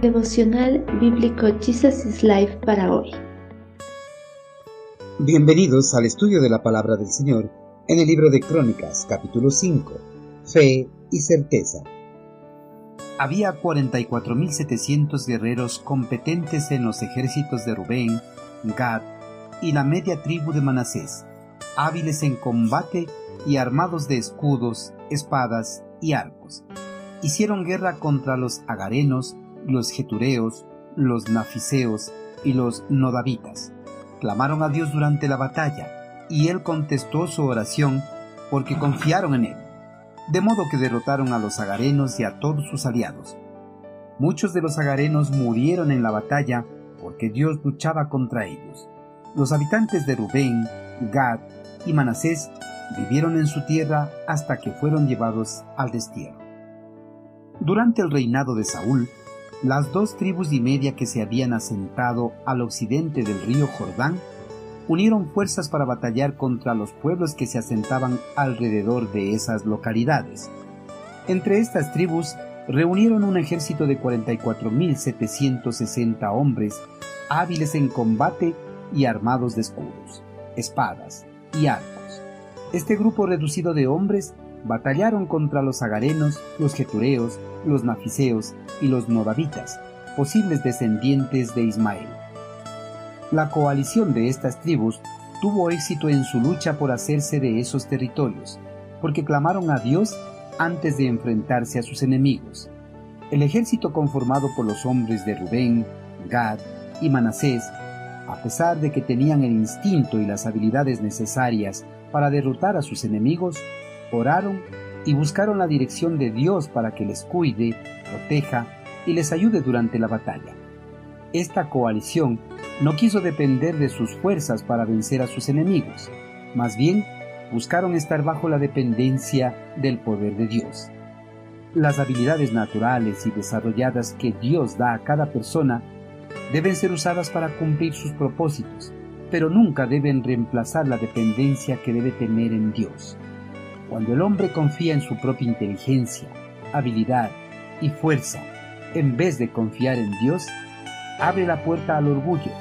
Devocional Bíblico Jesus is Life para hoy. Bienvenidos al estudio de la palabra del Señor en el libro de Crónicas, capítulo 5. Fe y certeza. Había 44.700 guerreros competentes en los ejércitos de Rubén, Gad y la media tribu de Manasés, hábiles en combate y armados de escudos, espadas y arcos. Hicieron guerra contra los agarenos, los getureos, los nafiseos y los nodavitas. Clamaron a Dios durante la batalla, y él contestó su oración porque confiaron en él, de modo que derrotaron a los agarenos y a todos sus aliados. Muchos de los agarenos murieron en la batalla porque Dios luchaba contra ellos. Los habitantes de Rubén, Gad y Manasés vivieron en su tierra hasta que fueron llevados al destierro. Durante el reinado de Saúl, las dos tribus y media que se habían asentado al occidente del río Jordán unieron fuerzas para batallar contra los pueblos que se asentaban alrededor de esas localidades. Entre estas tribus reunieron un ejército de 44.760 hombres hábiles en combate y armados de escudos, espadas y arcos. Este grupo reducido de hombres batallaron contra los agarenos, los getureos, los nafiseos y los nodavitas, posibles descendientes de Ismael. La coalición de estas tribus tuvo éxito en su lucha por hacerse de esos territorios, porque clamaron a Dios antes de enfrentarse a sus enemigos. El ejército conformado por los hombres de Rubén, Gad y Manasés, a pesar de que tenían el instinto y las habilidades necesarias para derrotar a sus enemigos, oraron y buscaron la dirección de Dios para que les cuide, proteja y les ayude durante la batalla. Esta coalición no quiso depender de sus fuerzas para vencer a sus enemigos, más bien buscaron estar bajo la dependencia del poder de Dios. Las habilidades naturales y desarrolladas que Dios da a cada persona deben ser usadas para cumplir sus propósitos, pero nunca deben reemplazar la dependencia que debe tener en Dios. Cuando el hombre confía en su propia inteligencia, habilidad y fuerza, en vez de confiar en Dios, abre la puerta al orgullo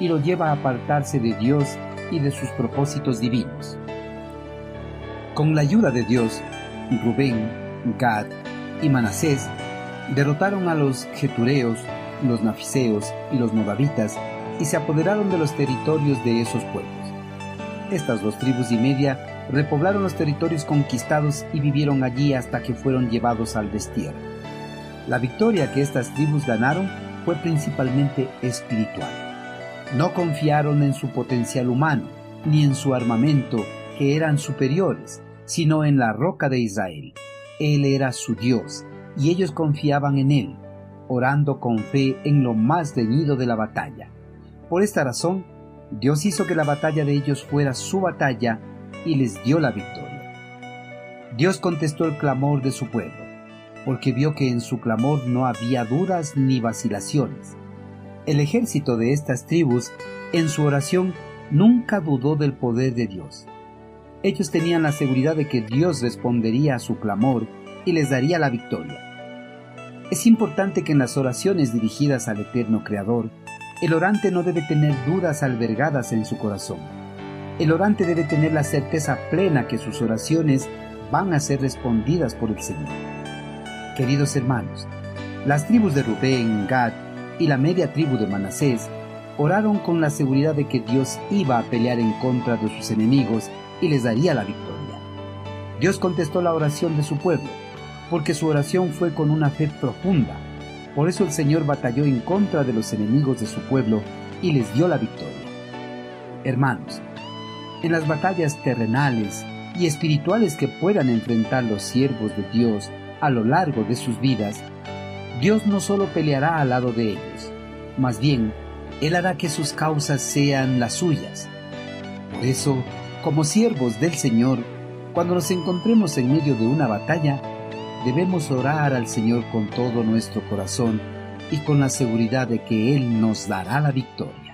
y lo lleva a apartarse de Dios y de sus propósitos divinos. Con la ayuda de Dios, Rubén, Gad y Manasés derrotaron a los getureos, los nafiseos y los modavitas y se apoderaron de los territorios de esos pueblos. Estas dos tribus y media repoblaron los territorios conquistados y vivieron allí hasta que fueron llevados al destierro. La victoria que estas tribus ganaron fue principalmente espiritual. No confiaron en su potencial humano, ni en su armamento, que eran superiores, sino en la roca de Israel. Él era su Dios, y ellos confiaban en Él, orando con fe en lo más deñido de la batalla. Por esta razón, Dios hizo que la batalla de ellos fuera su batalla y les dio la victoria. Dios contestó el clamor de su pueblo, porque vio que en su clamor no había dudas ni vacilaciones. El ejército de estas tribus, en su oración, nunca dudó del poder de Dios. Ellos tenían la seguridad de que Dios respondería a su clamor y les daría la victoria. Es importante que en las oraciones dirigidas al eterno Creador, el orante no debe tener dudas albergadas en su corazón el orante debe tener la certeza plena que sus oraciones van a ser respondidas por el Señor. Queridos hermanos, las tribus de Rubén, Gad y la media tribu de Manasés oraron con la seguridad de que Dios iba a pelear en contra de sus enemigos y les daría la victoria. Dios contestó la oración de su pueblo, porque su oración fue con una fe profunda. Por eso el Señor batalló en contra de los enemigos de su pueblo y les dio la victoria. Hermanos, en las batallas terrenales y espirituales que puedan enfrentar los siervos de Dios a lo largo de sus vidas, Dios no solo peleará al lado de ellos, más bien, Él hará que sus causas sean las suyas. Por eso, como siervos del Señor, cuando nos encontremos en medio de una batalla, debemos orar al Señor con todo nuestro corazón y con la seguridad de que Él nos dará la victoria.